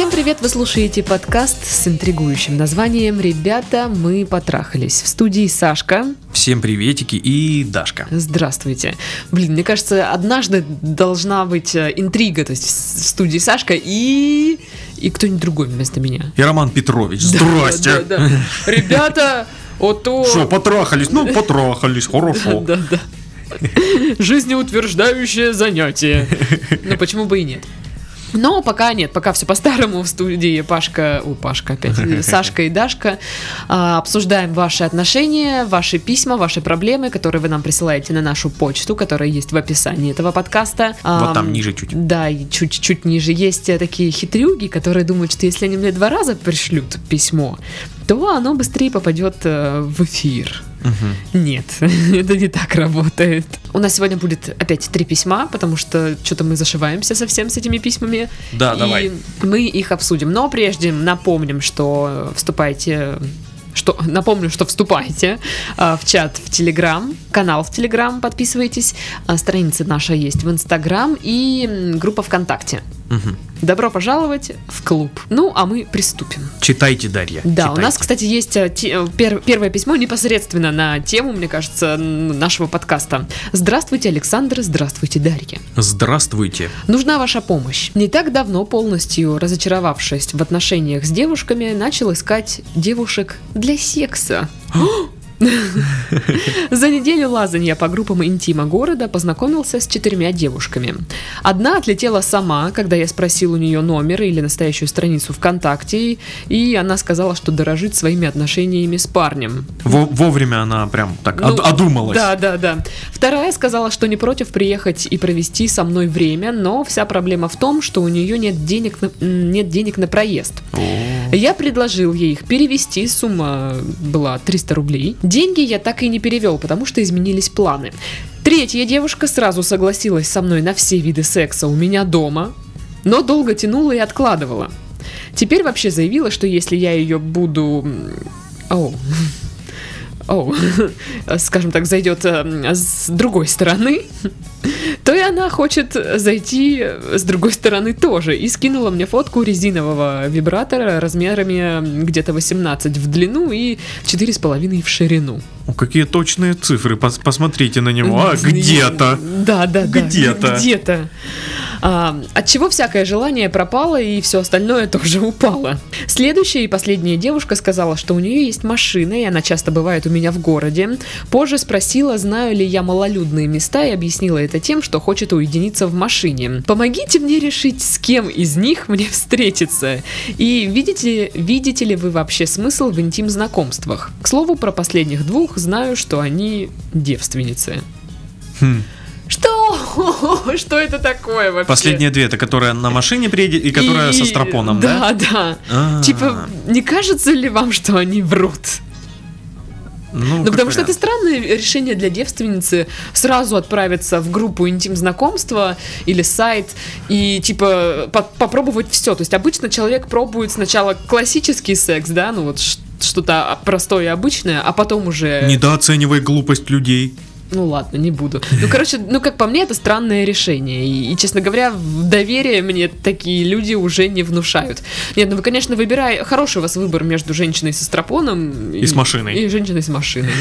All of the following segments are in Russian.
Всем привет! Вы слушаете подкаст с интригующим названием «Ребята, мы потрахались». В студии Сашка. Всем приветики и Дашка. Здравствуйте. Блин, мне кажется, однажды должна быть э, интрига, то есть в студии Сашка и... и кто-нибудь другой вместо меня. И Роман Петрович. Здрасте. Да, да, да. Ребята, ото... Что, потрахались? Ну, потрахались, хорошо. Да, да. Жизнеутверждающее занятие. Ну, почему бы и нет? Но пока нет, пока все по-старому в студии Пашка, у Пашка опять, Сашка и Дашка а, обсуждаем ваши отношения, ваши письма, ваши проблемы, которые вы нам присылаете на нашу почту, которая есть в описании этого подкаста. Вот там ниже чуть. Да, и чуть-чуть ниже есть э, такие хитрюги, которые думают, что если они мне два раза пришлют письмо, то оно быстрее попадет э, в эфир. Угу. Нет, это не так работает. У нас сегодня будет опять три письма, потому что что-то мы зашиваемся совсем с этими письмами. Да, и давай. Мы их обсудим. Но прежде напомним, что вступайте что напомню, что вступайте а, в чат в Телеграм, канал в Телеграм, подписывайтесь, а, страница наша есть в Инстаграм и группа ВКонтакте. Мгм. Добро пожаловать в клуб. Ну, а мы приступим. Читайте, Дарья. Да, читайте. у нас, кстати, есть э, те- э, пер- первое письмо непосредственно на тему, мне кажется, нашего подкаста. Здравствуйте, Александр, здравствуйте, Дарья. Здравствуйте. Нужна ваша помощь. Не так давно, полностью разочаровавшись в отношениях с девушками, начал искать девушек для секса. За неделю лазанья по группам интима города познакомился с четырьмя девушками. Одна отлетела сама, когда я спросил у нее номер или настоящую страницу ВКонтакте, и она сказала, что дорожит своими отношениями с парнем. Во- вовремя она прям так Ну, од- одумалась. Да, да, да. Вторая сказала, что не против приехать и провести со мной время, но вся проблема в том, что у нее нет денег на, нет денег на проезд. О, Я предложил ей их перевести, сумма была 300 рублей. Деньги я так и не перевел, потому что изменились планы. Третья девушка сразу согласилась со мной на все виды секса у меня дома, но долго тянула и откладывала. Теперь вообще заявила, что если я ее буду... Оу. Оу, скажем так, зайдет э, с другой стороны, то и она хочет зайти с другой стороны тоже. И скинула мне фотку резинового вибратора размерами где-то 18 в длину и 4,5 в ширину. о, какие точные цифры. Пос- посмотрите на него. А, где-то. Да, да, да. Где-то. Где-то. А, от чего всякое желание пропало и все остальное тоже упало. Следующая и последняя девушка сказала, что у нее есть машина, и она часто бывает у меня в городе. Позже спросила, знаю ли я малолюдные места, и объяснила это тем, что хочет уединиться в машине. Помогите мне решить, с кем из них мне встретиться. И видите, видите ли вы вообще смысл в интим-знакомствах? К слову, про последних двух знаю, что они девственницы. Хм. Что? Что это такое вообще? Последние две, это которая на машине приедет и которая со стропоном, Да, да? да. А. Типа, не кажется ли вам, что они врут? Ну, Ну, потому что это вариант. странное решение для девственницы сразу отправиться в группу интим-знакомства или сайт и, типа, по- попробовать все. То есть обычно человек пробует сначала классический секс, да, ну вот что-то простое и обычное, а потом уже... Недооценивай глупость людей. Ну ладно, не буду. Ну, короче, ну как по мне, это странное решение. И, и, честно говоря, доверие мне такие люди уже не внушают. Нет, ну вы, конечно, выбирай. Хороший у вас выбор между женщиной со стропоном И с машиной. И женщиной с машиной.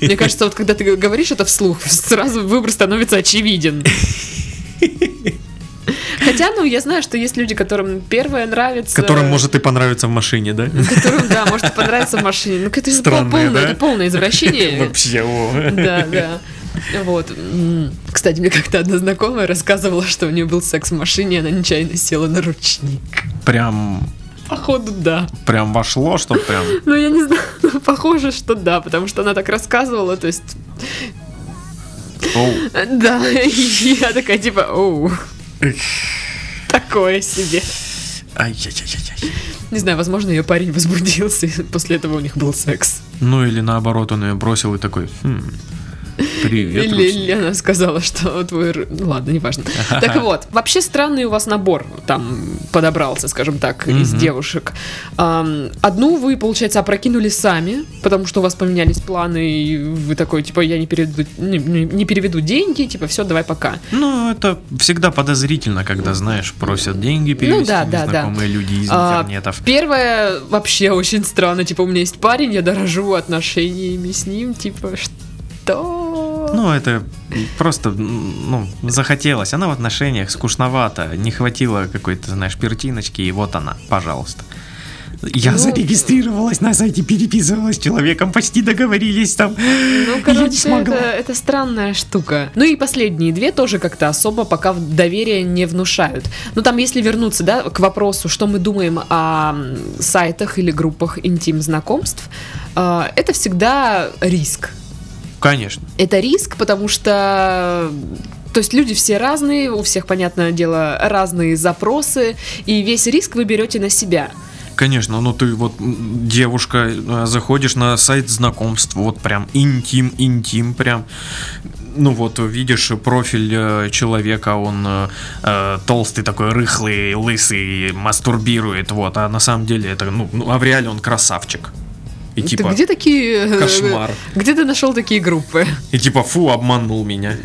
Мне кажется, вот когда ты говоришь это вслух, сразу выбор становится очевиден. Хотя, ну, я знаю, что есть люди, которым первое нравится. Которым может и понравиться в машине, да? Которым, да, может понравиться в машине. Ну, это же Странные, полное, да? это полное извращение. Вообще, о. Да, да. Вот. Кстати, мне как-то одна знакомая рассказывала, что у нее был секс в машине, и она нечаянно села на ручник. Прям, Походу, да. прям вошло, что прям... Ну, я не знаю, ну, похоже, что да, потому что она так рассказывала, то есть, оу. да, и я такая, типа, оу, такое себе. Ай-яй-яй-яй. Не знаю, возможно, ее парень возбудился, и после этого у них был секс. Ну или наоборот, он ее бросил и такой, «Хм, Привет. Лена сказала, что твой... Ну ладно, неважно. Так вот, вообще странный у вас набор там подобрался, скажем так, из девушек. Одну вы, получается, опрокинули сами, потому что у вас поменялись планы, и вы такой, типа, я не переведу, не, не- переведу деньги, типа, все, давай пока. Ну, это всегда подозрительно, когда, знаешь, просят деньги перевести Ну да, да, да. незнакомые люди из А, интернетов. Первое вообще очень странно, типа, у меня есть парень, я дорожу отношениями с ним, типа, что? Ну, это просто, ну, захотелось. Она в отношениях скучновато. Не хватило какой-то, знаешь, пертиночки, и вот она, пожалуйста. Я Ну, зарегистрировалась на сайте, переписывалась с человеком, почти договорились там. Ну, Я не короче, смогла. это, это странная штука. Ну и последние две тоже как-то особо пока доверия не внушают. Ну там, если вернуться, да, к вопросу, что мы думаем о сайтах или группах интим-знакомств, э, это всегда риск. Конечно. Это риск, потому что... То есть люди все разные, у всех, понятное дело, разные запросы, и весь риск вы берете на себя. Конечно, ну ты вот девушка, э, заходишь на сайт знакомств, вот прям интим, интим, прям. Ну вот видишь профиль э, человека, он э, э, толстый такой, рыхлый, лысый, мастурбирует, вот, а на самом деле это, ну, ну, а в реале он красавчик. И Ты типа, где такие... э, кошмар. Где ты нашел такие группы? и типа, фу, обманул меня.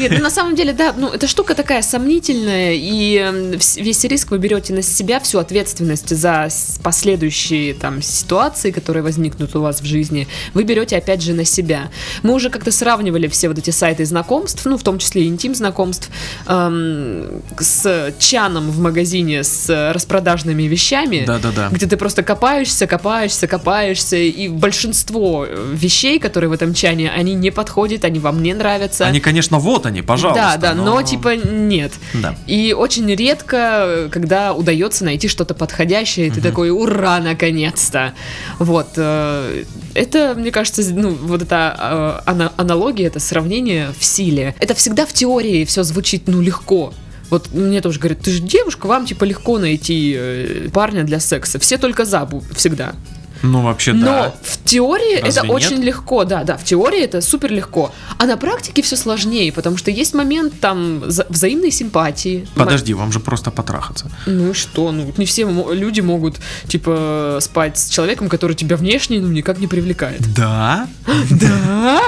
Нет, ну на самом деле, да, ну эта штука такая сомнительная, и м, вс- весь риск вы берете на себя, всю ответственность за последующие там ситуации, которые возникнут у вас в жизни, вы берете опять же на себя. Мы уже как-то сравнивали все вот эти сайты знакомств, ну в том числе и интим знакомств, эм, с чаном в магазине с распродажными вещами. Да-да-да. Где ты просто копаешься, копаешься, копаешься, и большинство э, вещей, которые в этом чане, они не подходят, они вам не нравятся. Они, конечно, вот они, пожалуйста. Да, да, но... типа нет. Да. И очень редко, э, когда удается найти что-то подходящее, и ты такой, ура, наконец-то. Вот. э, Это, мне кажется, ну, вот эта ана- аналогия, это сравнение в силе. Это всегда в теории все звучит, ну, легко. Вот мне тоже говорят, ты же девушка, вам типа легко найти парня для секса. Все только за всегда. Ну, вообще, Но да. в теории Разве это нет? очень легко, да, да, в теории это супер легко. А на практике все сложнее, потому что есть момент там вза- взаимной симпатии. Подожди, вам же просто потрахаться. Ну и что? Ну, не все люди могут, типа, спать с человеком, который тебя внешне, ну, никак не привлекает. Да? Да?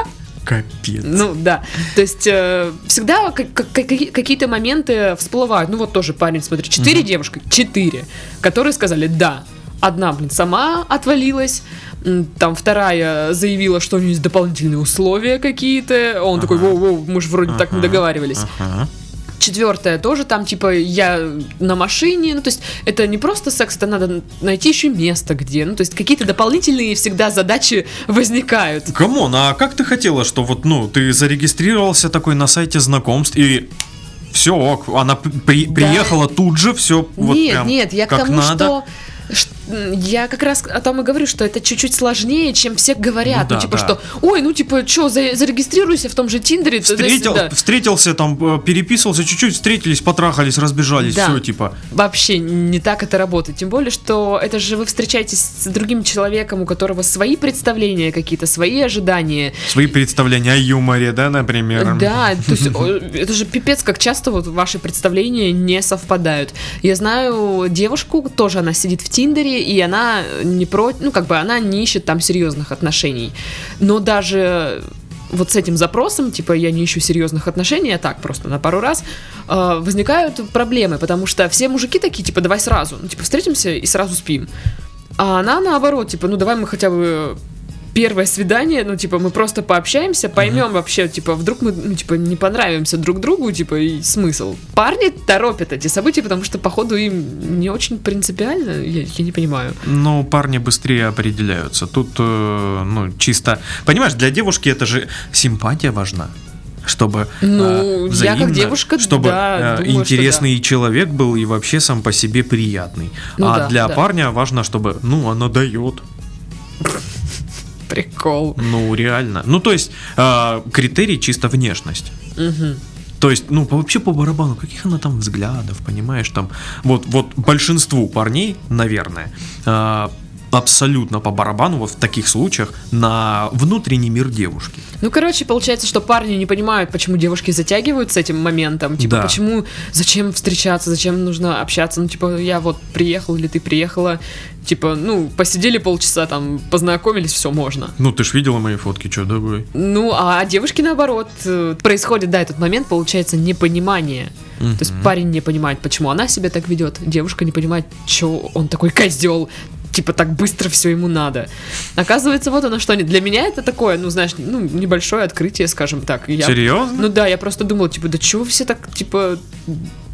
Капец. Ну, да. То есть, э, всегда как- как- какие- какие-то моменты всплывают. Ну, вот тоже парень, смотри, четыре девушки, четыре, которые сказали «да». Одна, блин, сама отвалилась, там вторая заявила, что у нее есть дополнительные условия какие-то. Он такой, воу-воу, мы же вроде так не Ага. договаривались. Ага. Четвертая тоже там, типа, я на машине. Ну, то есть, это не просто секс, это надо найти еще место где. Ну, то есть, какие-то дополнительные всегда задачи возникают. Come on, а как ты хотела, что вот, ну, ты зарегистрировался такой на сайте знакомств и все, ок, она при- Да. приехала тут же, все вот нет, прям нет, я к тому, надо. что я как раз о том и говорю, что это чуть-чуть сложнее, чем все говорят. Ну Ну, да, типа, да. что, ой, ну, типа, что, зарегистрируйся в том же Тиндере. Встретил, да. Встретился там, э, переписывался, чуть-чуть встретились, потрахались, разбежались, Да. все, типа. Вообще не так это работает. Тем более, что это же вы встречаетесь с другим человеком, у которого свои представления какие-то, свои ожидания. Свои представления о юморе, да, например. Да, то есть это же пипец, как часто вот ваши представления не совпадают. Я знаю девушку, тоже она сидит в Тиндере, и она не против, ну как бы она не ищет там серьезных отношений. Но даже вот с этим запросом, типа я не ищу серьезных отношений, а так просто на пару раз, э, возникают проблемы, потому что все мужики такие, типа, давай сразу, ну, типа, встретимся и сразу спим. А она наоборот, типа, ну давай мы хотя бы первое свидание, ну, типа, мы просто пообщаемся, поймем вообще, типа, вдруг мы, ну, типа, не понравимся друг другу, типа, и смысл. Парни торопят эти события, потому что, походу, им не очень принципиально, я, я не понимаю. Ну, парни быстрее определяются. Тут, э, ну, чисто... Понимаешь, для девушки это же симпатия важна. Чтобы Ну, э, я как взаимно, девушка, чтобы да, э, думаю, интересный человек был и вообще сам по себе приятный. Ну а да, для да. парня важно, чтобы, ну, она дает. Прикол. Ну, реально. Ну, то есть, э, критерий чисто внешность. Мгм. То есть, ну, вообще по барабану, каких она там взглядов, понимаешь, там, вот, вот большинству парней, наверное, а, абсолютно по барабану вот в таких случаях на внутренний мир девушки. Ну, короче, получается, что парни не понимают, почему девушки затягивают с этим моментом. Типа, Да. почему, зачем встречаться, зачем нужно общаться. Ну, типа, я вот приехал или ты приехала. Типа, ну, посидели полчаса, там, познакомились, все можно. Ну, ты ж видела мои фотки, что давай. Ну, а девушки наоборот, э, происходит, да, этот момент, получается, непонимание. То есть парень не понимает, почему она себя так ведет, девушка не понимает, что он такой козел, типа так быстро все ему надо. Оказывается, вот оно что. Для меня это такое, ну, знаешь, ну, небольшое открытие, скажем так. Я, Серьезно? Ну да, я просто думала, типа, да чего все так, типа,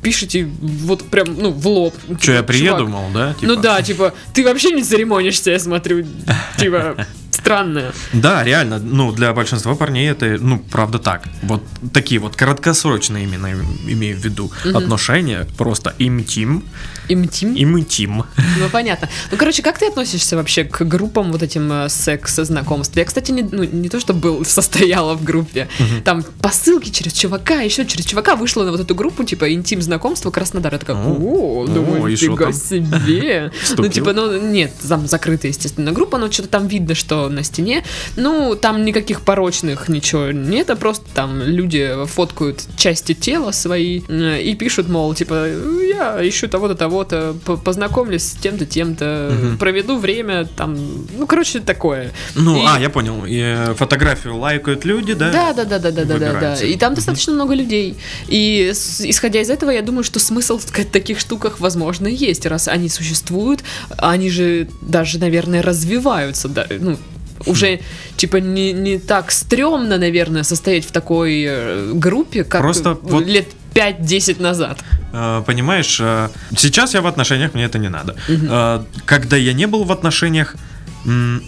пишете вот прям, ну, в лоб. Что, Типа, я приеду, «Чувак, мол, да? Ну типа? да, типа, ты вообще не церемонишься, я смотрю, типа, странно. Да, реально, ну, для большинства парней это, ну, правда так. Вот такие вот краткосрочные именно имею в виду отношения, просто интим, Интим. интим. Ну, понятно. Ну, короче, как ты относишься вообще к группам вот этим э, секс-знакомств? Я, кстати, не, ну, не то, что был, состояла в группе. Там посылки через чувака, еще через чувака вышла на вот эту группу, типа, интим-знакомство Краснодар. Я такая, О, о, думаю, нифига себе. Ну, типа, ну, нет, там закрытая, естественно, группа, но что-то там видно, что на стене. Ну, там никаких порочных ничего нет, а просто там люди фоткают части тела свои э, и пишут, мол, типа, я ищу того-то, того-то, по- познакомлюсь с тем-то, тем-то, Мгм. проведу время, там, ну, короче, такое. Ну, И- а, я понял. И, э, фотографию лайкают люди, да? Да, да, да, да, да, да, да, да. И там достаточно много людей. И исходя из этого, я думаю, что смысл в таких штуках, возможно, есть, раз они существуют, они же даже, наверное, развиваются, да, ну, уже, типа, не, не так стрёмно, наверное, состоять в такой э, группе, как Просто вот- лет 5-10 назад. Э, Понимаешь, э, сейчас я в отношениях, мне это не надо. Э, Когда я не был в отношениях,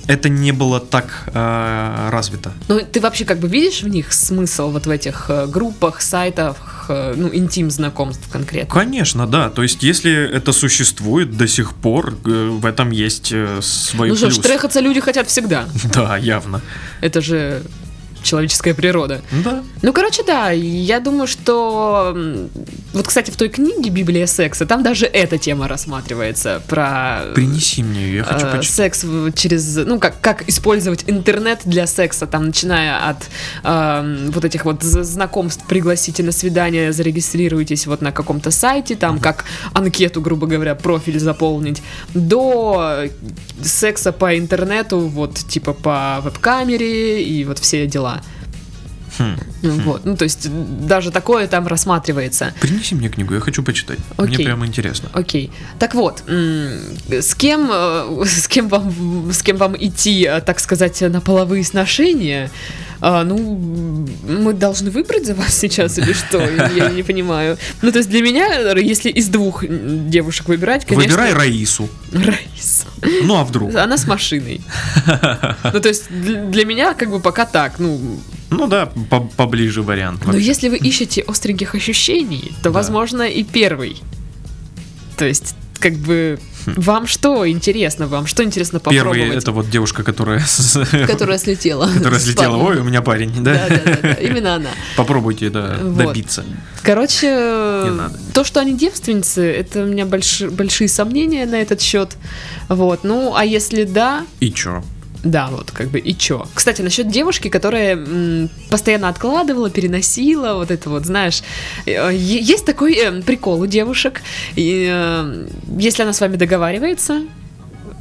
это не было так э, развито. Ну, ты вообще как бы видишь в них смысл вот в этих группах, сайтах, э, ну, интим-знакомств конкретно? Конечно, да. То есть, если это существует до сих пор, э, в этом есть э, свой Ну что плюс. ж, трахаться люди хотят всегда. Да, явно. Это же человеческая природа. Да. Ну, короче, да, я думаю, что... Вот, кстати, в той книге «Библия секса» там даже эта тема рассматривается про... Принеси мне ее, я хочу э, почитать. секс через, ну, как, как использовать интернет для секса, там, начиная от эм, вот этих вот знакомств, пригласите на свидание, зарегистрируйтесь вот на каком-то сайте, там, как анкету, грубо говоря, профиль заполнить, до секса по интернету, вот, типа, по веб-камере и вот все дела. Хм. Ну, Вот, ну, то есть, даже такое там рассматривается. Принеси мне книгу, я хочу почитать. Мне Окей. прямо интересно. Окей. Так вот, с кем, э, с кем вам, с кем вам идти, э, так сказать, на половые сношения? А, ну, мы должны выбрать за вас сейчас или что? Я не понимаю. Ну, то есть для меня, если из двух девушек выбирать, конечно... Выбирай Раису. Раиса. Ну а вдруг? Она с машиной. Ну, то есть для меня как бы пока так, ну, Ну да, по- поближе вариант. Но если вы ищете остреньких ощущений, то, Да. возможно, и первый. То есть, как бы, вам что интересно? Вам что интересно попробовать? Первый это вот девушка, которая Которая слетела. которая слетела. Ой, у меня парень, да? Да, да, да, да, именно она. Попробуйте, да, Вот. добиться. Короче, то, что они девственницы, это у меня больши- большие сомнения на этот счет. Вот. Ну, а если да, И чё? Да, вот как бы и чё. Кстати, насчет девушки, которая м, постоянно откладывала, переносила, вот это вот, знаешь, э, есть такой э, прикол у девушек, и, э, если она с вами договаривается,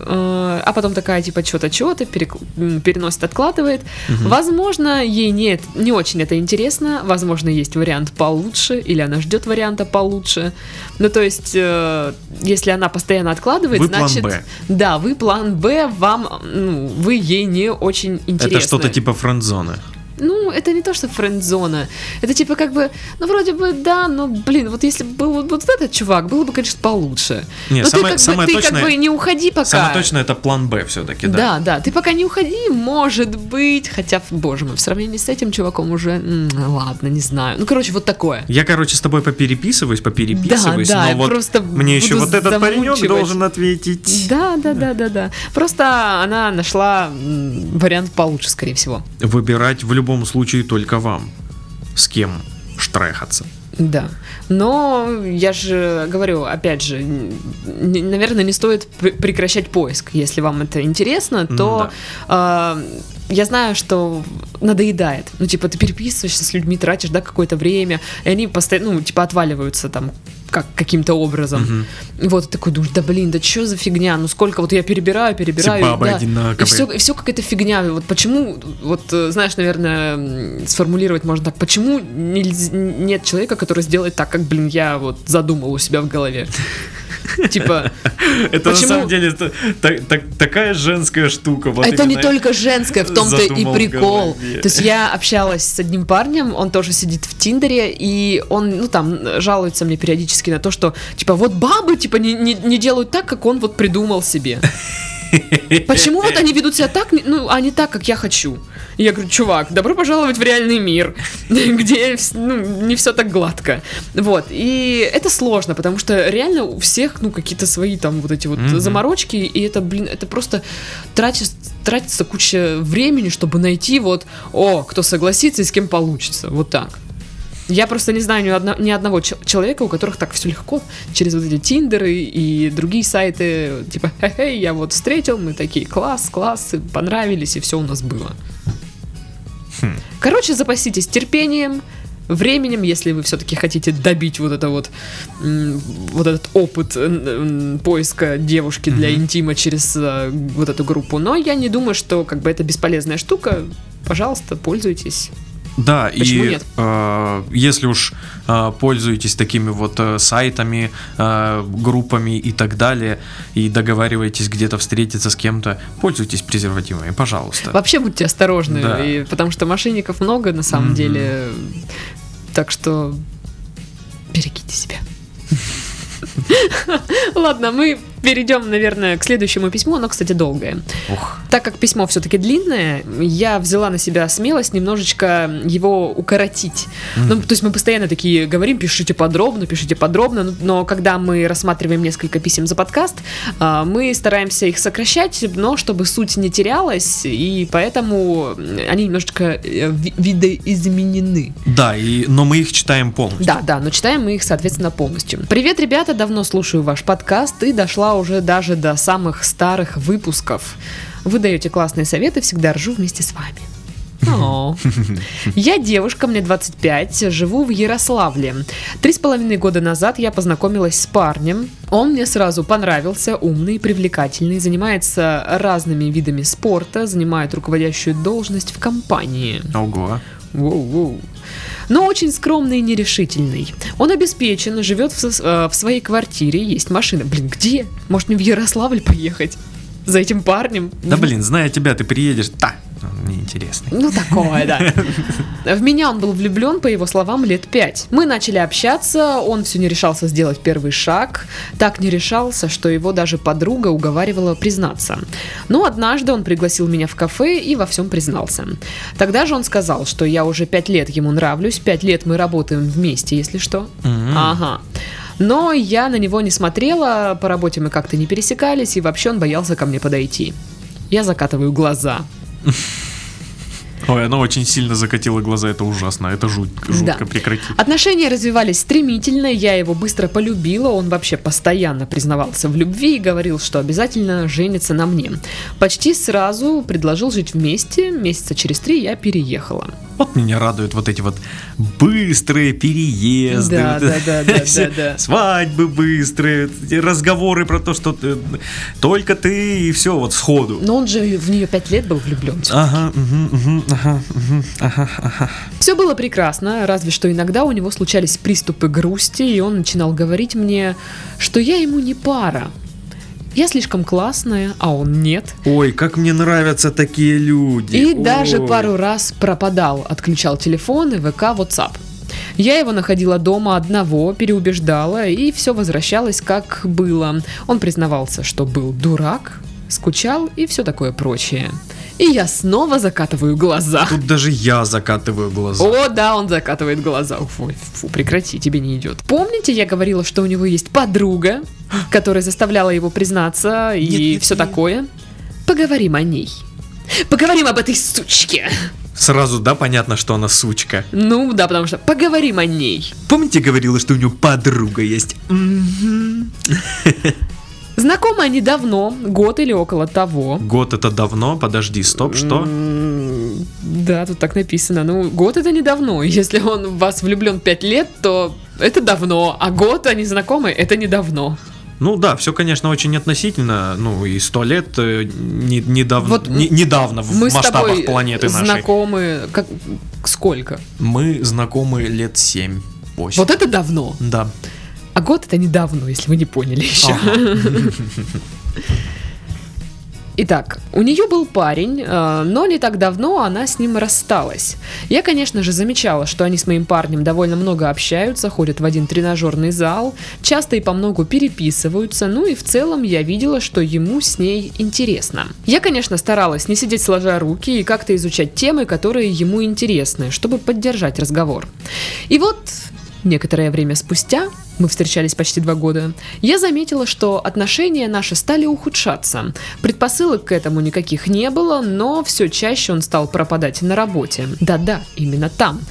а потом такая, типа, что-то, что-то, переносит, откладывает. Возможно, ей не, не очень это интересно, возможно, есть вариант получше, или она ждет варианта получше. Ну, то есть, э, если она постоянно откладывает, Вы план значит... «Б». Да, вы план Б, вам, ну, вы ей не очень интересны. Это что-то типа френд-зоны. Ну, это не то, что френд-зона. Это типа как бы, ну, вроде бы, да, но, блин, вот если бы был вот, этот чувак, было бы, конечно, получше. Не, но самое- ты, как, самое бы, ты точное- как бы не уходи пока. Самое точное это план Б все-таки, да. Да, да, ты пока не уходи, может быть, хотя, боже мой, в сравнении с этим чуваком уже, м, ладно, не знаю. Ну, короче, вот такое. Я, короче, с тобой попереписываюсь, попереписываюсь, Да, да, но вот просто мне еще вот этот паренек должен ответить. Да, да, да, да, да. Просто она нашла вариант получше, скорее всего. Выбирать в любом случае только вам. С кем штрехаться. Да. Но я же говорю, опять же, наверное, не стоит пр- прекращать поиск. Если вам это интересно, то а, я знаю, что надоедает. Ну, типа, ты переписываешься с людьми, тратишь, да, какое-то время, и они постоянно, ну, типа, отваливаются там как каким-то образом. И вот такой думаешь, да блин, да что за фигня? Ну сколько вот я перебираю, перебираю. Все бабы да. одинаковые. И все, какая-то фигня. Вот почему, вот э, знаешь, наверное, сформулировать можно так, почему нельз- нет человека, который сделает так, как, блин, я вот задумал у себя в голове. Типа, Это на самом деле та- та- та- такая женская штука. это не только женское, в том-то и прикол. То есть я общалась с одним парнем, он тоже сидит в Тиндере, и он, ну там, жалуется мне периодически на то, что, типа, вот бабы, типа, не делают так, как он вот придумал себе. Почему вот они ведут себя так, ну, а не так, как я хочу? И я говорю, чувак, добро пожаловать в реальный мир, где ну, не все так гладко. Вот, и это сложно, потому что реально у всех, ну, какие-то свои там вот эти вот Мгм. заморочки, и это, блин, это просто тратится, тратится куча времени, чтобы найти вот, о, кто согласится и с кем получится, вот так. Я просто не знаю ни, одно- ни одного человека, у которых так все легко через вот эти тиндеры и другие сайты, типа, хе-хей, я вот встретил, мы такие, класс, класс, понравились, и все у нас было. Хм. Короче, запаситесь терпением, временем, если вы все-таки хотите добить вот это вот, вот этот опыт поиска девушки для Мгм. интима через э, вот эту группу. Но я не думаю, что как бы это бесполезная штука. Пожалуйста, пользуйтесь. Да, Почему и нет? э, если уж э, пользуетесь такими вот э, сайтами, э, группами и так далее, и договариваетесь где-то встретиться с кем-то, пользуйтесь презервативами, пожалуйста. Вообще будьте осторожны, Да. и- потому что мошенников много на самом Мгм. деле. Так что берегите себя. Ладно, мы перейдем, наверное, к следующему письму. Оно, кстати, долгое. Ух. Так как письмо все-таки длинное, я взяла на себя смелость немножечко его укоротить. Ну, то есть мы постоянно такие говорим, пишите подробно, пишите подробно, но- но когда мы рассматриваем несколько писем за подкаст, а, мы стараемся их сокращать, но чтобы суть не терялась, и поэтому они немножечко э, ви- видоизменены. Да, и, но мы их читаем полностью. Да, да, но читаем мы их, соответственно, полностью. Привет, ребята, давно слушаю ваш подкаст и дошла уже даже до самых старых выпусков. Вы даете классные советы, всегда ржу вместе с вами. Я девушка, мне 25, живу в Ярославле. Три с половиной года назад я познакомилась с парнем. Он мне сразу понравился, умный, привлекательный, занимается разными видами спорта, занимает руководящую должность в компании. Ого. Воу-воу. Но очень скромный и нерешительный. Он обеспечен, живет в, э, в своей квартире, есть машина. Блин, где? Может мне в Ярославль поехать? За этим парнем? Да блин, зная тебя, ты приедешь. Да, он неинтересный. Ну, такое, да. В меня он был влюблен, по его словам, лет пять. Мы начали общаться, он все не решался сделать первый шаг. Так не решался, что его даже подруга уговаривала признаться. Но однажды он пригласил меня в кафе и во всем признался. Тогда же он сказал, что я уже пять лет ему нравлюсь, пять лет мы работаем вместе, если что. М. Ага. Но я на него не смотрела, по работе мы как-то не пересекались, и вообще он боялся ко мне подойти. Я закатываю глаза. Ой, она очень сильно закатила глаза, это ужасно, это жуть, жутко, Да. прекрати. Отношения развивались стремительно, я его быстро полюбила, он вообще постоянно признавался в любви и говорил, что обязательно женится на мне. Почти сразу предложил жить вместе, месяца через три я переехала. Вот меня радуют вот эти вот быстрые переезды, Да, вот да, да, да, да, да. свадьбы быстрые, разговоры про то, что ты- только ты и все вот сходу. Но он же в нее пять лет был влюблен. Ага, мгм, мгм, ага, мгм, ага, ага. Все было прекрасно, разве что иногда у него случались приступы грусти, и он начинал говорить мне, что я ему не пара. Я слишком классная, а он нет. Ой, как мне нравятся такие люди. И даже Ой. пару раз пропадал, отключал телефон и ВК, WhatsApp. Я его находила дома одного, переубеждала, и все возвращалось как было. Он признавался, что был дурак, скучал и все такое прочее. И я снова закатываю глаза. Тут даже я закатываю глаза. О, да, он закатывает глаза. Фу, фу, прекрати, тебе не идет. Помните, я говорила, что у него есть подруга, которая заставляла его признаться и Нет, нет, все нет. такое? Поговорим о ней. Поговорим об этой сучке. Сразу, да, понятно, что она сучка. Ну да, потому что поговорим о ней. Помните, говорила, что у нее подруга есть? Знакомы они давно, год или около того. Год это давно, подожди, стоп, что? Да, тут так написано. Ну, год это не давно. Если он в вас влюблен 5 лет, то это давно. А год они знакомы, это недавно. Ну да, все, конечно, очень относительно. Ну и сто лет э, не, недавно, Вот не- недавно в Мы с масштабах тобой планеты нашей. знакомы. Как, сколько? Мы знакомы лет 7 8 Вот это давно. Да. А год это недавно, если вы не поняли еще. Итак, у нее был парень, э, но не так давно она с ним рассталась. Я, конечно же, замечала, что они с моим парнем довольно много общаются, ходят в один тренажерный зал, часто и по многу переписываются, ну и в целом я видела, что ему с ней интересно. Я, конечно, старалась не сидеть сложа руки и как-то изучать темы, которые ему интересны, чтобы поддержать разговор. И вот Некоторое время спустя, мы встречались почти два года, я заметила, что отношения наши стали ухудшаться. Предпосылок к этому никаких не было, но все чаще он стал пропадать на работе. Да-да, именно там.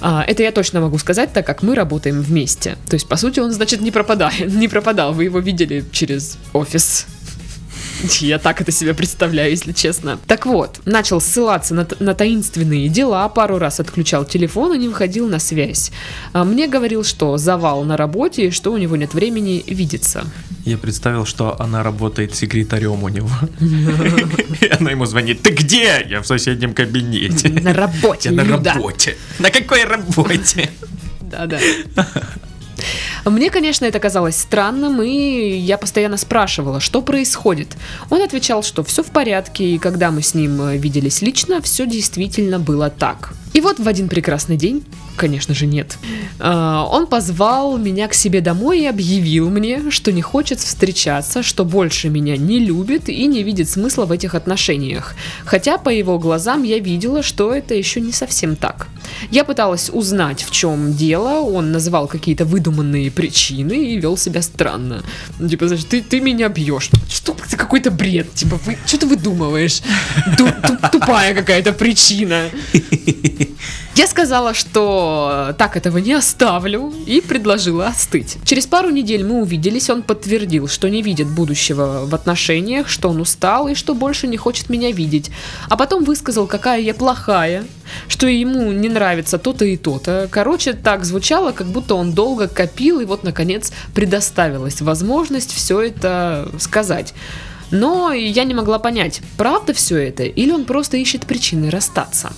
А, это я точно могу сказать, так как мы работаем вместе. То есть, по сути, он, значит, не пропадает, не пропадал. Вы его видели через офис. Я так это себе представляю, если честно. Так вот, начал ссылаться на, на таинственные дела, пару раз отключал телефон и не выходил на связь. А Мне говорил, что завал на работе и что у него нет времени видеться. Я представил, что она работает секретарем у него. И она ему звонит. Ты где? Я в соседнем кабинете. На работе, Я на Люда. работе. На какой работе? Да-да. Мне, конечно, это казалось странным, и я постоянно спрашивала, что происходит. Он отвечал, что все в порядке, и когда мы с ним э, виделись лично, все действительно было так. И вот в один прекрасный день, конечно же нет, а, он позвал меня к себе домой и объявил мне, что не хочет встречаться, что больше меня не любит и не видит смысла в этих отношениях. Хотя по его глазам я видела, что это еще не совсем так. Я пыталась узнать, в чем дело, он называл какие-то выдуманные причины и вел себя странно. Ну, Типа, значит, ты, ты меня бьешь. Что ты какой-то бред? Типа, вы, что ты выдумываешь? Ту- ту- тупая какая-то причина. Я сказала, что так этого не оставлю и предложила остыть. Через пару недель мы увиделись, он подтвердил, что не видит будущего в отношениях, что он устал и что больше не хочет меня видеть. А потом высказал, какая я плохая, что ему не нравится то-то и то-то. Короче, так звучало, как будто он долго копил и вот, наконец, предоставилась возможность все это сказать. Но я не могла понять, правда все это или он просто ищет причины расстаться.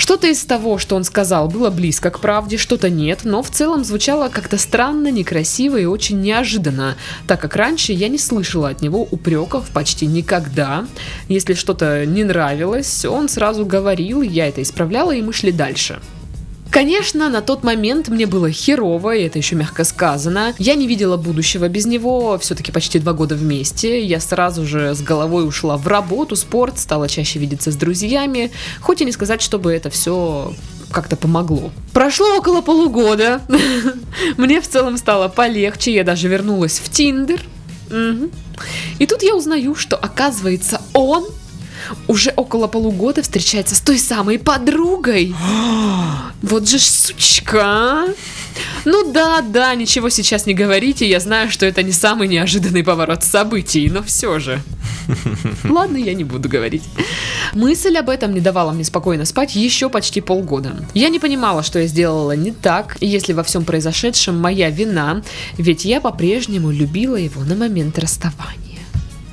Что-то из того, что он сказал, было близко к правде, что-то нет, но в целом звучало как-то странно, некрасиво и очень неожиданно, так как раньше я не слышала от него упреков почти никогда. Если что-то не нравилось, он сразу говорил, я это исправляла, и мы шли дальше. Конечно, на тот момент мне было херово, и это еще мягко сказано. Я не видела будущего без него, все-таки почти два года вместе. Я сразу же с головой ушла в работу, спорт, стала чаще видеться с друзьями. Хоть и не сказать, чтобы это все как-то помогло. Прошло около полугода. Мне в целом стало полегче, я даже вернулась в Тиндер. И тут я узнаю, что оказывается он уже около полугода встречается с той самой подругой. Вот же ж сучка. а. Ну да, да, ничего сейчас не говорите, я знаю, что это не самый неожиданный поворот событий, но все же. Ладно, я не буду говорить. Мысль об этом не давала мне спокойно спать еще почти полгода. Я не понимала, что я сделала не так, и если во всем произошедшем моя вина, ведь я по-прежнему любила его на момент расставания.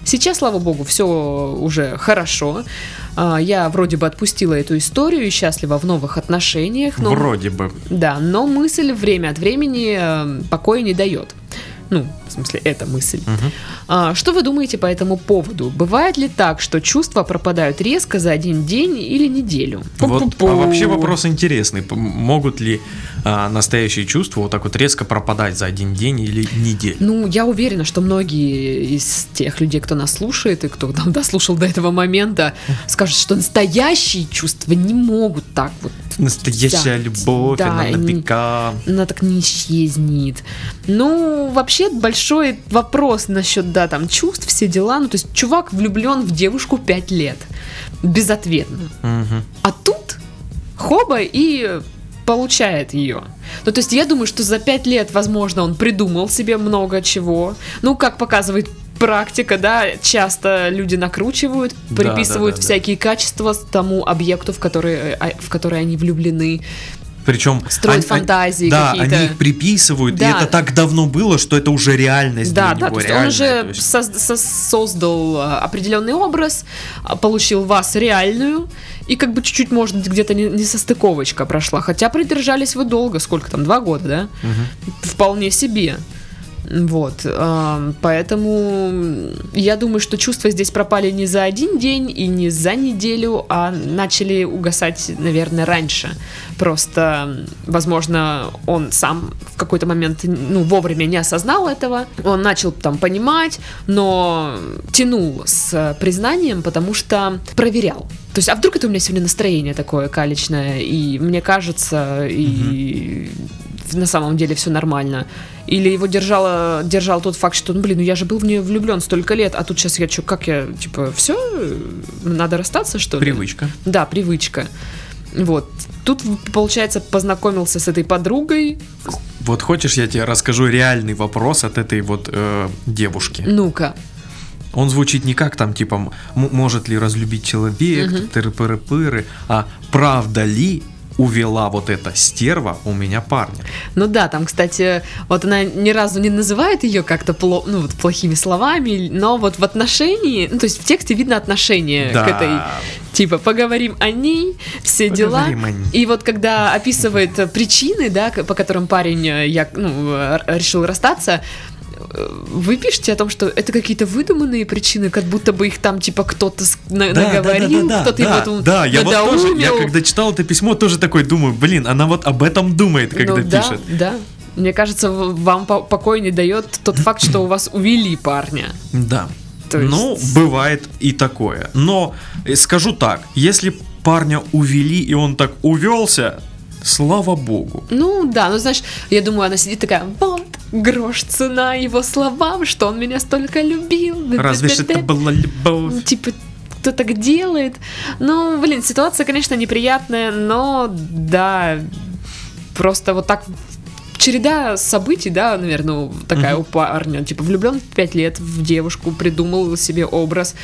Сейчас, слава богу, все уже хорошо. А, Я вроде бы отпустила эту историю и счастлива в новых отношениях. Но... Вроде бы. Да, но мысль время от времени э, покоя не дает. Ну, в смысле, эта мысль. Мгм. А, что вы думаете по этому поводу? Бывает ли так, что чувства пропадают резко за один день или неделю? Вот, а вообще вопрос интересный. Могут ли а, настоящие чувства вот так вот резко пропадать за один день или неделю? Ну, я уверена, что многие из тех людей, кто нас слушает и кто там дослушал до этого момента, скажут, что настоящие чувства не могут так вот Настоящая взять. любовь, Да, она напека. она так не исчезнет. Ну, вообще большой вопрос насчет, да, там, чувств, все дела. Ну, то есть чувак влюблен в девушку 5 лет. Безответно. Мгм. А тут хоба и получает ее. Ну, то есть я думаю, что за пять лет, возможно, он придумал себе много чего. Ну, как показывает практика, да, часто люди накручивают, Да, приписывают да, да, да. всякие качества тому объекту, в который, э, а, в который они влюблены. Причем Строят они- фантазии да, какие-то. они их приписывают, и Да. это так давно было, что это уже реальность Да, для да, него. то есть он реальная, уже то есть- со- создал а, определенный образ, а, получил вас реальную, и как бы чуть-чуть, может где-то не, состыковочка прошла. Хотя придержались вы долго, сколько там, два года, да? Мгм. Вполне себе. Вот, поэтому я думаю, что чувства здесь пропали не за один день и не за неделю, а начали угасать, наверное, раньше. Просто, возможно, он сам в какой-то момент, ну, вовремя не осознал этого. Он начал там понимать, но тянул с признанием, потому что проверял. То есть, а вдруг это у меня сегодня настроение такое калечное, и мне кажется, и на самом деле все нормально. Или его держало, держал тот факт, что, ну, блин, ну я же был в нее влюблен столько лет, а тут сейчас я что, как я, типа, все, надо расстаться, что ли? Привычка. Да, привычка. Вот. Тут, получается, познакомился с этой подругой. Вот хочешь, я тебе расскажу реальный вопрос от этой вот э, девушки. Ну-ка. Он звучит не как там, типа, может ли разлюбить человек, Мгм. тыры-пыры-пыры, а правда ли увела вот эта стерва у меня парня? Ну да, там, кстати, вот она ни разу не называет ее как-то пло- ну, вот плохими словами, но вот в отношении, ну то есть в тексте видно отношение Да. к этой, типа, поговорим о ней, все дела. Поговорим о ней. И вот когда описывает причины, да, по которым парень э, я, ну, э, решил расстаться, вы пишете о том, что это какие-то выдуманные причины, как будто бы их там типа кто-то на- наговорил, кто-то да, его тут да, я вот тоже, я когда читал это письмо, тоже такой думаю, блин, она вот об этом думает, когда Ну да, пишет. Да, Мне кажется, вам по- покоя не дает тот факт, что у вас увели парня. Да. То есть- Ну, бывает и такое. Но э, скажу так, если парня увели и он так увелся, слава богу. Ну да, ну знаешь, я думаю, она сидит такая, вот, грош цена его словам, что он меня столько любил. Разве ж это была Ну, любовь? Типа, кто так делает? Ну, блин, ситуация, конечно, неприятная, но да, просто вот так череда событий, да, наверное, такая Мгм. у парня. Типа, влюблен в 5 лет в девушку, придумал себе образ,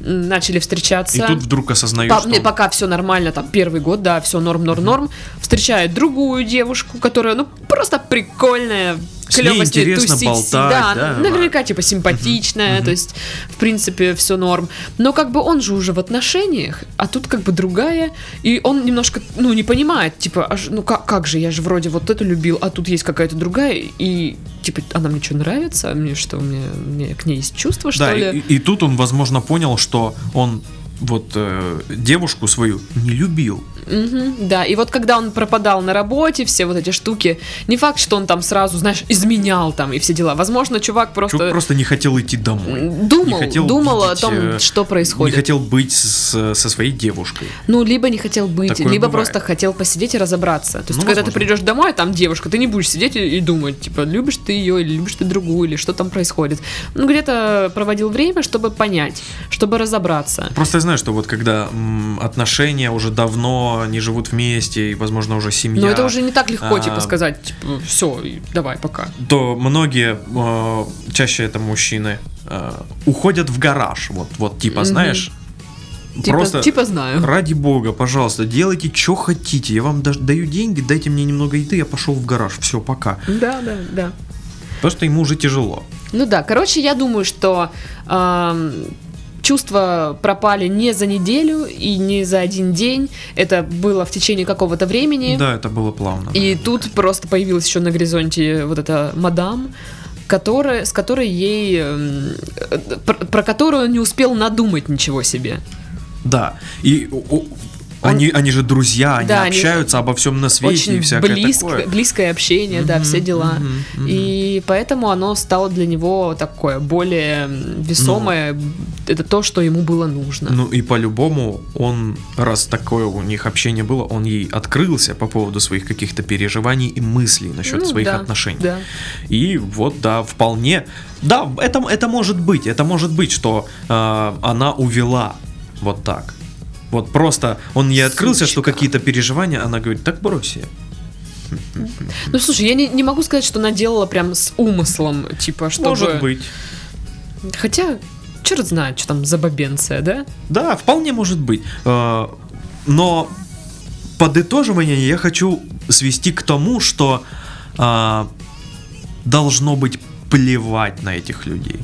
начали встречаться. И тут вдруг осознаешь, По- что... пока все нормально, там первый год, да, все норм, норм, норм. Встречает другую девушку, которая, ну, просто прикольная, клево с ней тусить. болтать, да, да, наверняка, типа, симпатичная, Мгм. то есть, в принципе, все норм. Но как бы он же уже в отношениях, а тут как бы другая, и он немножко, ну, не понимает, типа, аж, ну, как, как же, я же вроде вот эту любил, а тут есть какая-то другая, и, типа, она мне что, нравится? Мне что, мне, мне к ней есть чувство, что Да, ли? и, и тут он, возможно, понял, что он вот э, девушку свою не любил. Мгм, да, и вот когда он пропадал на работе, все вот эти штуки, не факт, что он там сразу, знаешь, изменял там и все дела. Возможно, чувак просто, Чувак просто не хотел идти домой. думал, не хотел думал о видеть, том, э, что Не происходит. хотел быть с- со своей девушкой. Ну, либо не хотел быть, Такое либо бывает. просто хотел посидеть и разобраться. То есть, Ну, когда ты возможно. придешь домой, а там девушка, ты не будешь сидеть и, и думать, типа, любишь ты ее или любишь ты другую, или что там происходит. Ну, где-то проводил время, чтобы понять, чтобы разобраться. Просто я знаю, что вот когда м, отношения уже давно не живут вместе, и, возможно, уже семья, Но это уже не так легко, а, типа, сказать, типа, все, давай, пока. то многие, э, чаще это мужчины, э, уходят в гараж. Вот, вот типа, знаешь, Типа, просто типа знаю. ради бога, пожалуйста, делайте, что хотите. Я вам даю деньги, дайте мне немного еды, я пошел в гараж. Все, пока. Да, да, да. Потому что ему уже тяжело. Ну да, короче, я думаю, что ам, чувства пропали не за неделю и не за один день. Это было в течение какого-то времени. Да, это было плавно. И тут просто появилась еще на горизонте вот эта мадам, которая, с которой ей, эм, э, про, про которую он не успел надумать ничего себе. Да. И о- о- они, они же друзья, они Да, они общаются обо всем на свете и Очень всякое близк- такое. близкое общение, да, Мгм, все дела. мгм, мгм. И поэтому оно стало для него такое более весомое. Это то, что ему было нужно. Ну и по-любому он, раз такое у них общение было, он ей открылся по поводу своих каких-то переживаний и мыслей насчет Ну, своих да, отношений. Да. И вот, да, вполне. Да, это, это может быть. Это может быть, что э, она увела вот так. Вот просто он ей открылся, что Сучка. какие-то переживания, она говорит, так брось ее. Ну, слушай, я не, не могу сказать, что она делала прям с умыслом, типа, чтобы... Может быть. Хотя, черт знает, что там за бабенция, да? Да, вполне может быть. Э, Но подытоживание я хочу свести к тому, что а, должно быть плевать на этих людей.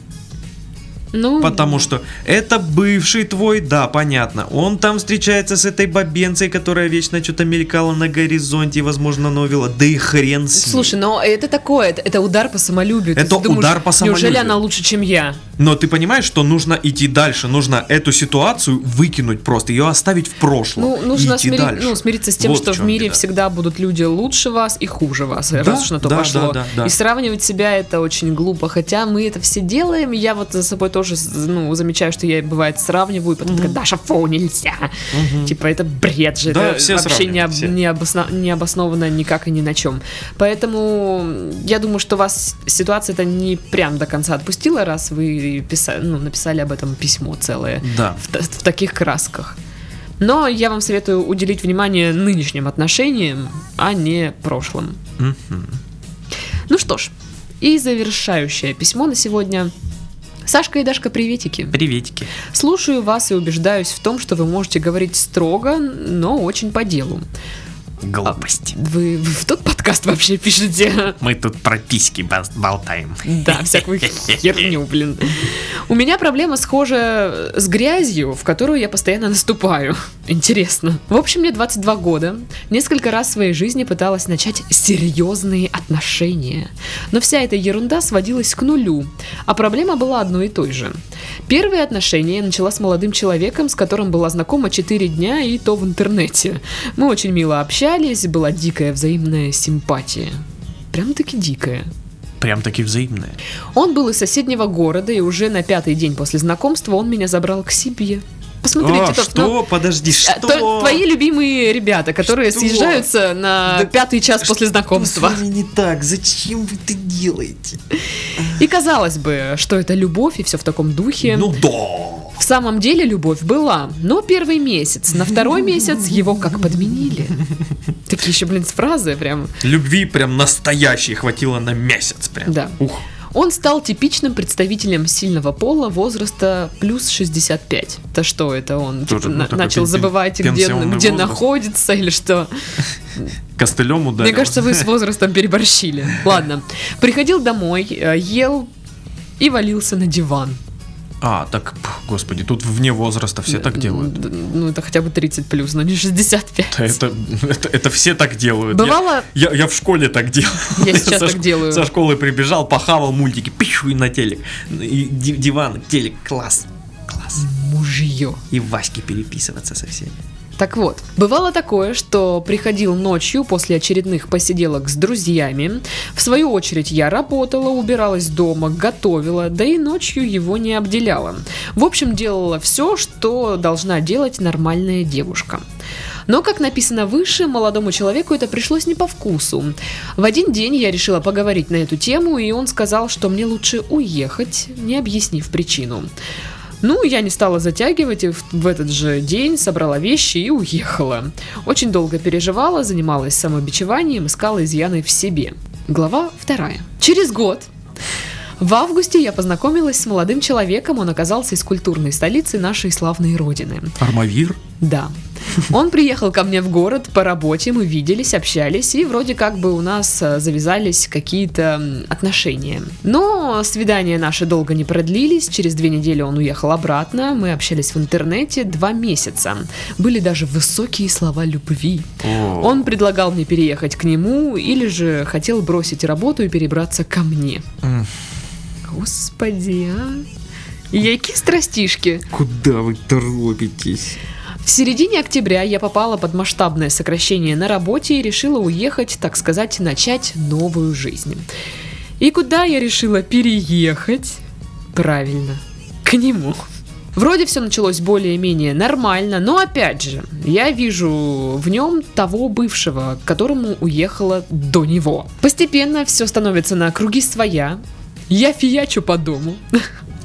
Ну, Потому что это бывший твой, да, понятно. Он там встречается с этой бабенцей, которая вечно что-то мелькала на горизонте и, возможно, новила. Да и хрен с ней. Слушай, но это такое, это, это удар по самолюбию. Ты Это думаешь, удар по Неужели самолюбию. она лучше, чем я? Но ты понимаешь, что нужно идти дальше. Нужно эту ситуацию выкинуть просто, ее оставить в прошлом. Ну, нужно идти смири- дальше. ну, смириться с тем, Вот что в мире беда. всегда будут люди лучше вас и хуже вас, Да, раз уж на то да, пошло. да, да, да. И сравнивать себя это очень глупо. Хотя мы это все делаем. Я вот за собой тоже ну, замечаю, что я бывает сравниваю, и потом такая, Даша, фу, нельзя. Типа, это бред же. Да, это все вообще не, об- все. не обосно- не обосновано никак и ни на чем. Поэтому я думаю, что вас ситуация это не прям до конца отпустила, раз вы писа- ну, написали об этом письмо целое Да. в, в таких красках. Но я вам советую уделить внимание нынешним отношениям, а не прошлым. Мгм. Ну что ж, и завершающее письмо на сегодня. Сашка и Дашка, приветики. Приветики. Слушаю вас и убеждаюсь в том, что вы можете говорить строго, но очень по делу. Глупости. Вы, вы в тот подкаст вообще пишете? Мы тут про письки болтаем. Да, всякую херню, блин. У меня проблема схожа с грязью, в которую я постоянно наступаю. Интересно. В общем, мне 22 года. Несколько раз в своей жизни пыталась начать серьезные отношения. Но вся эта ерунда сводилась к нулю. А проблема была одной и той же. Первые отношения я начала с молодым человеком, с которым была знакома 4 дня, и то в интернете. Мы очень мило общались, была дикая взаимная симпатия. Прям-таки дикая. Прям таки взаимные. Он был из соседнего города, и уже на пятый день после знакомства он меня забрал к себе. Посмотрите, А, то- что? ну, Подожди, а, что? то- твои любимые ребята, которые Что? съезжаются на Да пятый час после знакомства. Что не так? Зачем вы это делаете? И казалось бы, что это любовь и все в таком духе. Ну да. В самом деле любовь была, но первый месяц, на второй месяц его как подменили. Такие еще, блин, фразы прям. Любви прям настоящей хватило на месяц прям. Да. Ух. Он стал типичным представителем сильного пола возраста плюс 65. Да что это он? Тоже, типа, ну, на- такой начал забывать, где, где возраст. находится или что? Костылем ударил. Мне кажется, вы с возрастом переборщили. Ладно. Приходил домой, э, ел и валился на диван. А, так, господи, тут вне возраста все так делают. Ну, это хотя бы 30 плюс, но не 65. Да Это, это, это все так делают. Я- Бывало, Я, я в школе так делал. Я сейчас Со так делаю. Со школы прибежал, похавал мультики, пищу и на телек. И ди- диван, телек, класс. Класс. мужье. И Ваське переписываться со всеми. Так вот, бывало такое, что приходил ночью после очередных посиделок с друзьями. В свою очередь я работала, убиралась дома, готовила, да и ночью его не обделяла. В общем, делала все, что должна делать нормальная девушка. Но, как написано выше, молодому человеку это пришлось не по вкусу. В один день я решила поговорить на эту тему, и он сказал, что мне лучше уехать, не объяснив причину. Ну, я не стала затягивать и в, этот же день собрала вещи и уехала. Очень долго переживала, занималась самобичеванием, искала изъяны в себе. Глава вторая. Через год в августе я познакомилась с молодым человеком, он оказался из культурной столицы нашей славной родины. Армавир? Да. Он приехал ко мне в город по работе, мы виделись, общались, и вроде как бы у нас э, завязались какие-то отношения. Но свидания наши долго не продлились, через две недели он уехал обратно, мы общались в интернете два месяца. Были даже высокие слова любви. Он предлагал мне переехать к нему, или же хотел бросить работу и перебраться ко мне. Господи, а? Яки страстишки. Куда вы торопитесь? В середине октября я попала под масштабное сокращение на работе и решила уехать, так сказать, начать новую жизнь. И куда я решила переехать? Правильно, к нему. Вроде все началось более-менее нормально, но опять же, я вижу в нем того бывшего, к которому уехала до него. Постепенно все становится на круги своя. Я фиячу по дому.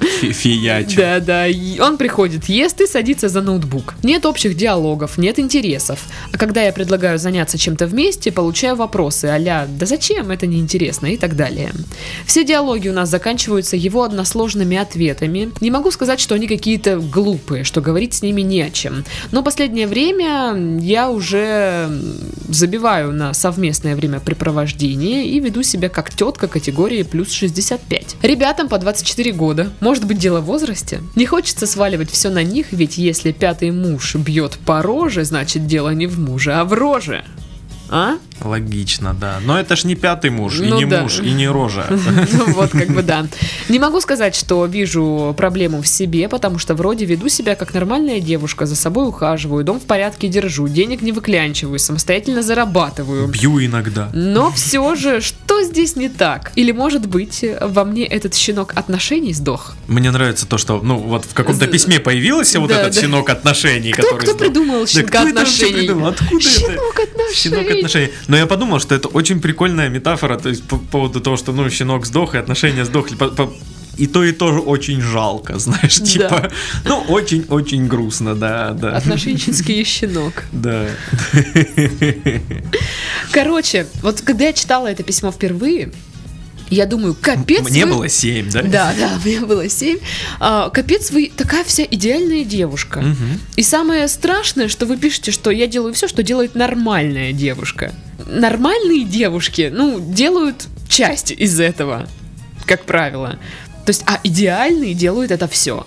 Фи- Фиять. Да, да. Он приходит, ест и садится за ноутбук. Нет общих диалогов, нет интересов. А когда я предлагаю заняться чем-то вместе, получаю вопросы а «Да зачем? Это неинтересно» и так далее. Все диалоги у нас заканчиваются его односложными ответами. Не могу сказать, что они какие-то глупые, что говорить с ними не о чем. Но последнее время я уже забиваю на совместное времяпрепровождение и веду себя как тетка категории плюс 65. Ребятам по 24 года. Может быть дело в возрасте? Не хочется сваливать все на них, ведь если пятый муж бьет по роже, значит дело не в муже, а в роже. А? Логично, да. Но это ж не пятый муж, и Ну не да. муж, и не рожа. Ну вот, как бы да. Не могу сказать, что вижу проблему в себе, потому что вроде веду себя как нормальная девушка, за собой ухаживаю, дом в порядке держу, денег не выклянчиваю, самостоятельно зарабатываю. Бью иногда. Но все же, что здесь не так? Или, может быть, во мне этот щенок отношений сдох? Мне нравится то, что, ну, вот в каком-то письме появился вот этот щенок отношений, который кто придумал щенка отношений? Откуда это? Щенок отношений. Но я подумал, что это очень прикольная метафора, то есть по поводу того, что, ну, щенок сдох, и отношения сдохли. По- по- И то, и то очень жалко, знаешь, Да. типа, ну, очень-очень грустно, да, да. Отношенческий щенок. Да. Короче, вот когда я читала это письмо впервые, я думаю, капец Мне вы- было 7, да? Да, да, мне было 7. капец, вы такая вся идеальная девушка. Мгм. И самое страшное, что вы пишете, что я делаю все, что делает нормальная девушка. Нормальные девушки, ну, делают часть из этого, как правило. То есть, а идеальные делают это все.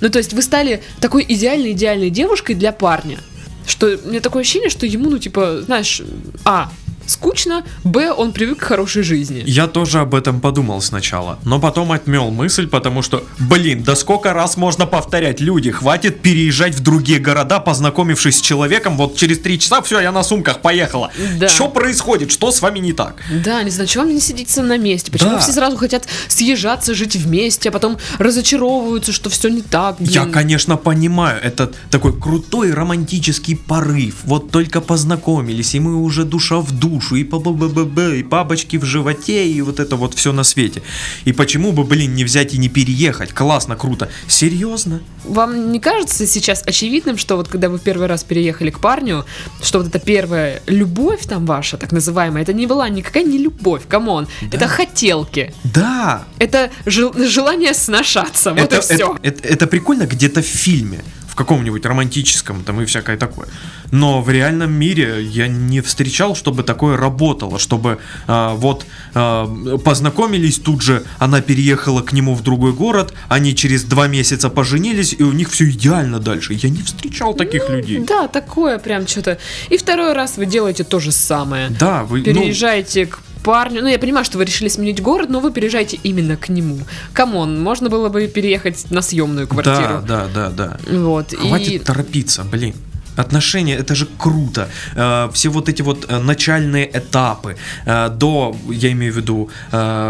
Ну, то есть, вы стали такой идеальной-идеальной девушкой для парня. Что меня такое ощущение, что ему, ну, типа, знаешь, а, скучно, б, он привык к хорошей жизни. Я тоже об этом подумал сначала, но потом отмел мысль, потому что, блин, да сколько раз можно повторять, люди, хватит переезжать в другие города, познакомившись с человеком, вот через три часа, все, я на сумках поехала. Да. Что происходит, что с вами не так? Да, не знаю, чего вам не сидится на месте? Почему Да. все сразу хотят съезжаться, жить вместе, а потом разочаровываются, что все не так? Я, блин. конечно, понимаю, это такой крутой романтический порыв. Вот только познакомились, и мы уже душа в душу, и ба ба ба и бабочки в животе, и вот это вот все на свете. И почему бы, блин, не взять и не переехать? Классно, круто. Серьезно? Вам не кажется сейчас очевидным, что вот когда вы первый раз переехали к парню, что вот эта первая любовь там ваша, так называемая, это не была никакая не любовь, come on, это хотелки, Да, это жел- желание сношаться, вот это, и все. это- это- это прикольно где-то в фильме, в каком-нибудь романтическом, там и всякое такое. Но в реальном мире я не встречал, чтобы такое работало, чтобы а, вот а, познакомились тут же, она переехала к нему в другой город, они через два месяца поженились, и у них все идеально дальше. Я не встречал таких людей. Да, такое прям что-то. И второй раз вы делаете то же самое. Да, вы ну, переезжаете к парню. Ну, я понимаю, что вы решили сменить город, но вы переезжаете именно к нему. Come on, можно было бы переехать на съемную да, квартиру. да, да, да. Вот. Хватит И торопиться, блин. Отношения это же круто. Э, все вот эти вот э, начальные этапы э, до, я имею в виду,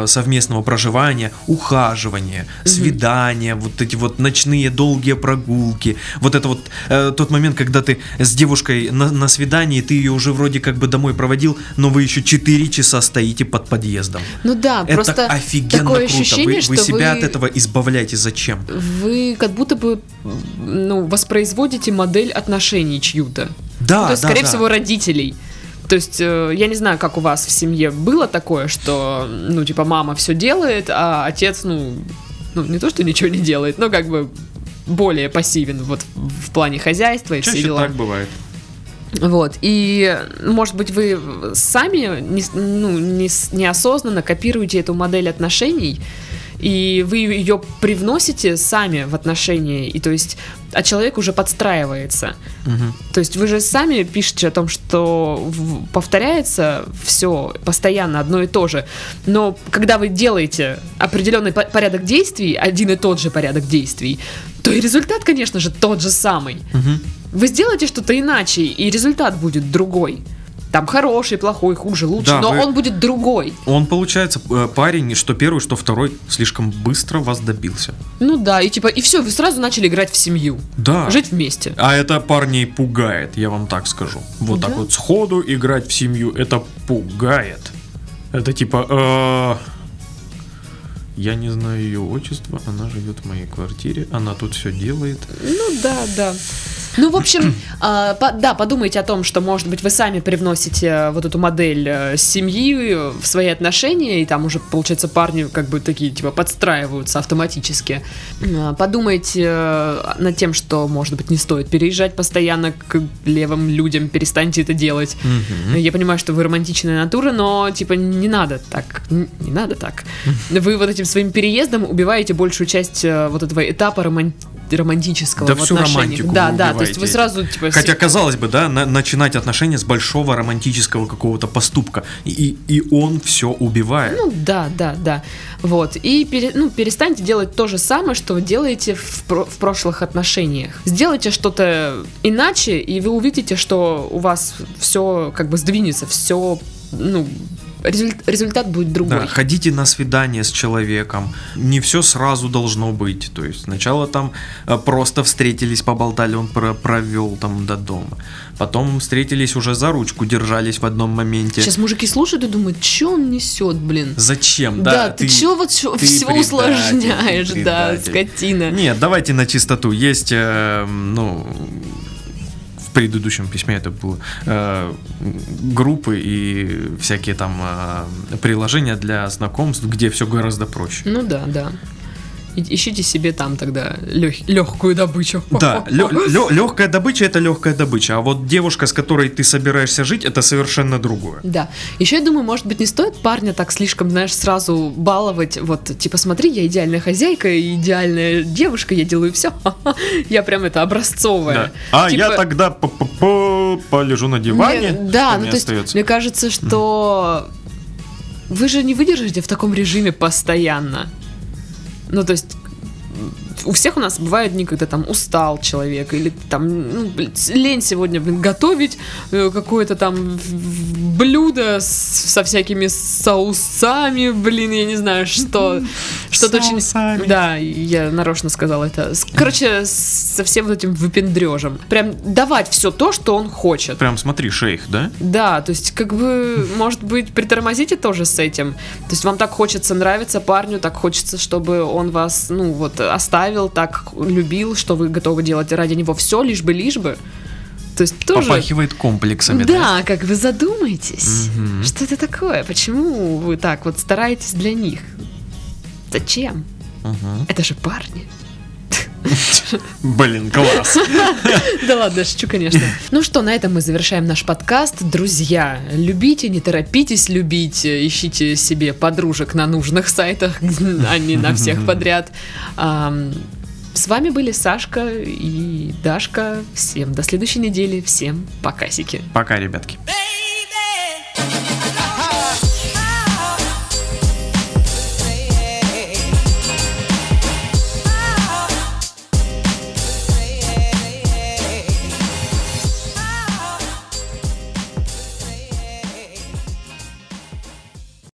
совместного проживания, ухаживания, свидания, вот эти вот ночные долгие прогулки. Вот это вот тот момент, когда ты с девушкой на, на свидании, ты ее уже вроде как бы домой проводил, но вы еще 4 часа стоите под подъездом. ну да, это просто офигенно такое круто. ощущение, вы, вы что себя вы- от этого избавляете. Зачем? вы как будто бы ну, воспроизводите модель отношений чью-то. Да, Ну, то есть, да, скорее да. всего, родителей. То есть, э, я не знаю, как у вас в семье было такое, что, ну, типа, мама все делает, а отец, ну, ну, не то, что ничего не делает, но как бы более пассивен вот в плане хозяйства и все Чаще дела. так бывает. Вот, и, может быть, вы сами не, ну, не неосознанно копируете эту модель отношений, и вы ее привносите сами в отношения, и то есть, а человек уже подстраивается. Мгм. То есть вы же сами пишете о том, что повторяется все постоянно одно и то же. Но когда вы делаете определенный по- порядок действий, один и тот же порядок действий, то и результат, конечно же, тот же самый. Мгм. Вы сделаете что-то иначе, и результат будет другой. Там хороший, плохой, хуже, лучше, Да, но вы- он будет другой. Он, получается, э, парень, что первый, что второй, слишком быстро вас добился. Ну да, и типа, и все, вы сразу начали играть в семью, Да. жить вместе. А это парней пугает, я вам так скажу. Вот Да? так вот сходу играть в семью, это пугает. Это типа, э, Я не знаю ее отчество, она живет в моей квартире, она тут все делает. Ну да, да. Ну, в общем, а, да, подумайте о том, что, может быть, вы сами привносите вот эту модель э, семьи в свои отношения, и там уже, получается, парни как бы такие, типа, подстраиваются автоматически. А, Подумайте э, над тем, что, может быть, не стоит переезжать постоянно к левым людям, перестаньте это делать. Мгм. Я понимаю, что вы романтичная натура, но типа не надо так, не надо так. Вы вот этим своим переездом убиваете большую часть э, вот этого этапа роман- романтического Да в всю отношениях. романтику Да, да, то есть вы сразу типа Хотя, казалось бы, да, на- начинать отношения с большого романтического какого-то поступка. И, и он все убивает. Ну да, да, да. Вот. И пере- ну, перестаньте делать то же самое, что вы делаете в, про- в прошлых отношениях. Сделайте что-то иначе, и вы увидите, что у вас все как бы сдвинется, все, ну, результат будет другой. Да, ходите на свидание с человеком. Не все сразу должно быть. То есть сначала там э, просто встретились, поболтали, он про- провел там до дома. Потом встретились уже за ручку, держались в одном моменте. Сейчас мужики слушают и думают, что он несет, блин. Зачем? Да, ты, чё вот всё- ты всего предатель, усложняешь, ты да, предатель. скотина. Нет, давайте на чистоту. Есть, э, ну, предыдущем письме это было, э, группы и всякие там э, приложения для знакомств, где все гораздо проще. Ну да, да. Ищите себе там тогда легкую добычу. Да, легкая добыча это легкая добыча, а вот девушка, с которой ты собираешься жить, это совершенно другое. Да. Еще я думаю, может быть, не стоит парня так слишком, знаешь, сразу баловать. Вот, типа, смотри, я идеальная хозяйка, идеальная девушка, я делаю все. Я прям это образцовая. Да. А Типа- я тогда по- по- полежу на диване. Да, ну то есть, остается? мне кажется, что вы же не выдержите в таком режиме постоянно. Ну, то есть, у всех у нас бывают дни, когда там устал человек, или там ну, лень сегодня блин, готовить э, какое-то там блюдо с- со всякими соусами, блин, я не знаю, что. Что-то очень... Да, я нарочно сказала это. Короче, со всем вот этим выпендрежем. Прям давать все то, что он хочет. Прям смотри, шейх, да? Да, то есть, как бы, может быть, притормозите тоже с этим. То есть, вам так хочется нравиться парню, так хочется, чтобы он вас, ну, вот, оставил, так любил, что вы готовы делать ради него все, лишь бы, лишь бы. То есть, тоже... Попахивает комплексами, да? Да, как вы задумайтесь, Мгм. что это такое, почему вы так вот стараетесь для них? Зачем? Мгм. Это же парни. Блин, класс. Да ладно, шучу, конечно. Ну что, на этом мы завершаем наш подкаст. Друзья, любите, не торопитесь любить, ищите себе подружек на нужных сайтах, а не на всех подряд. С вами были Сашка и Дашка. Всем до следующей недели. Всем покасики. Пока, ребятки.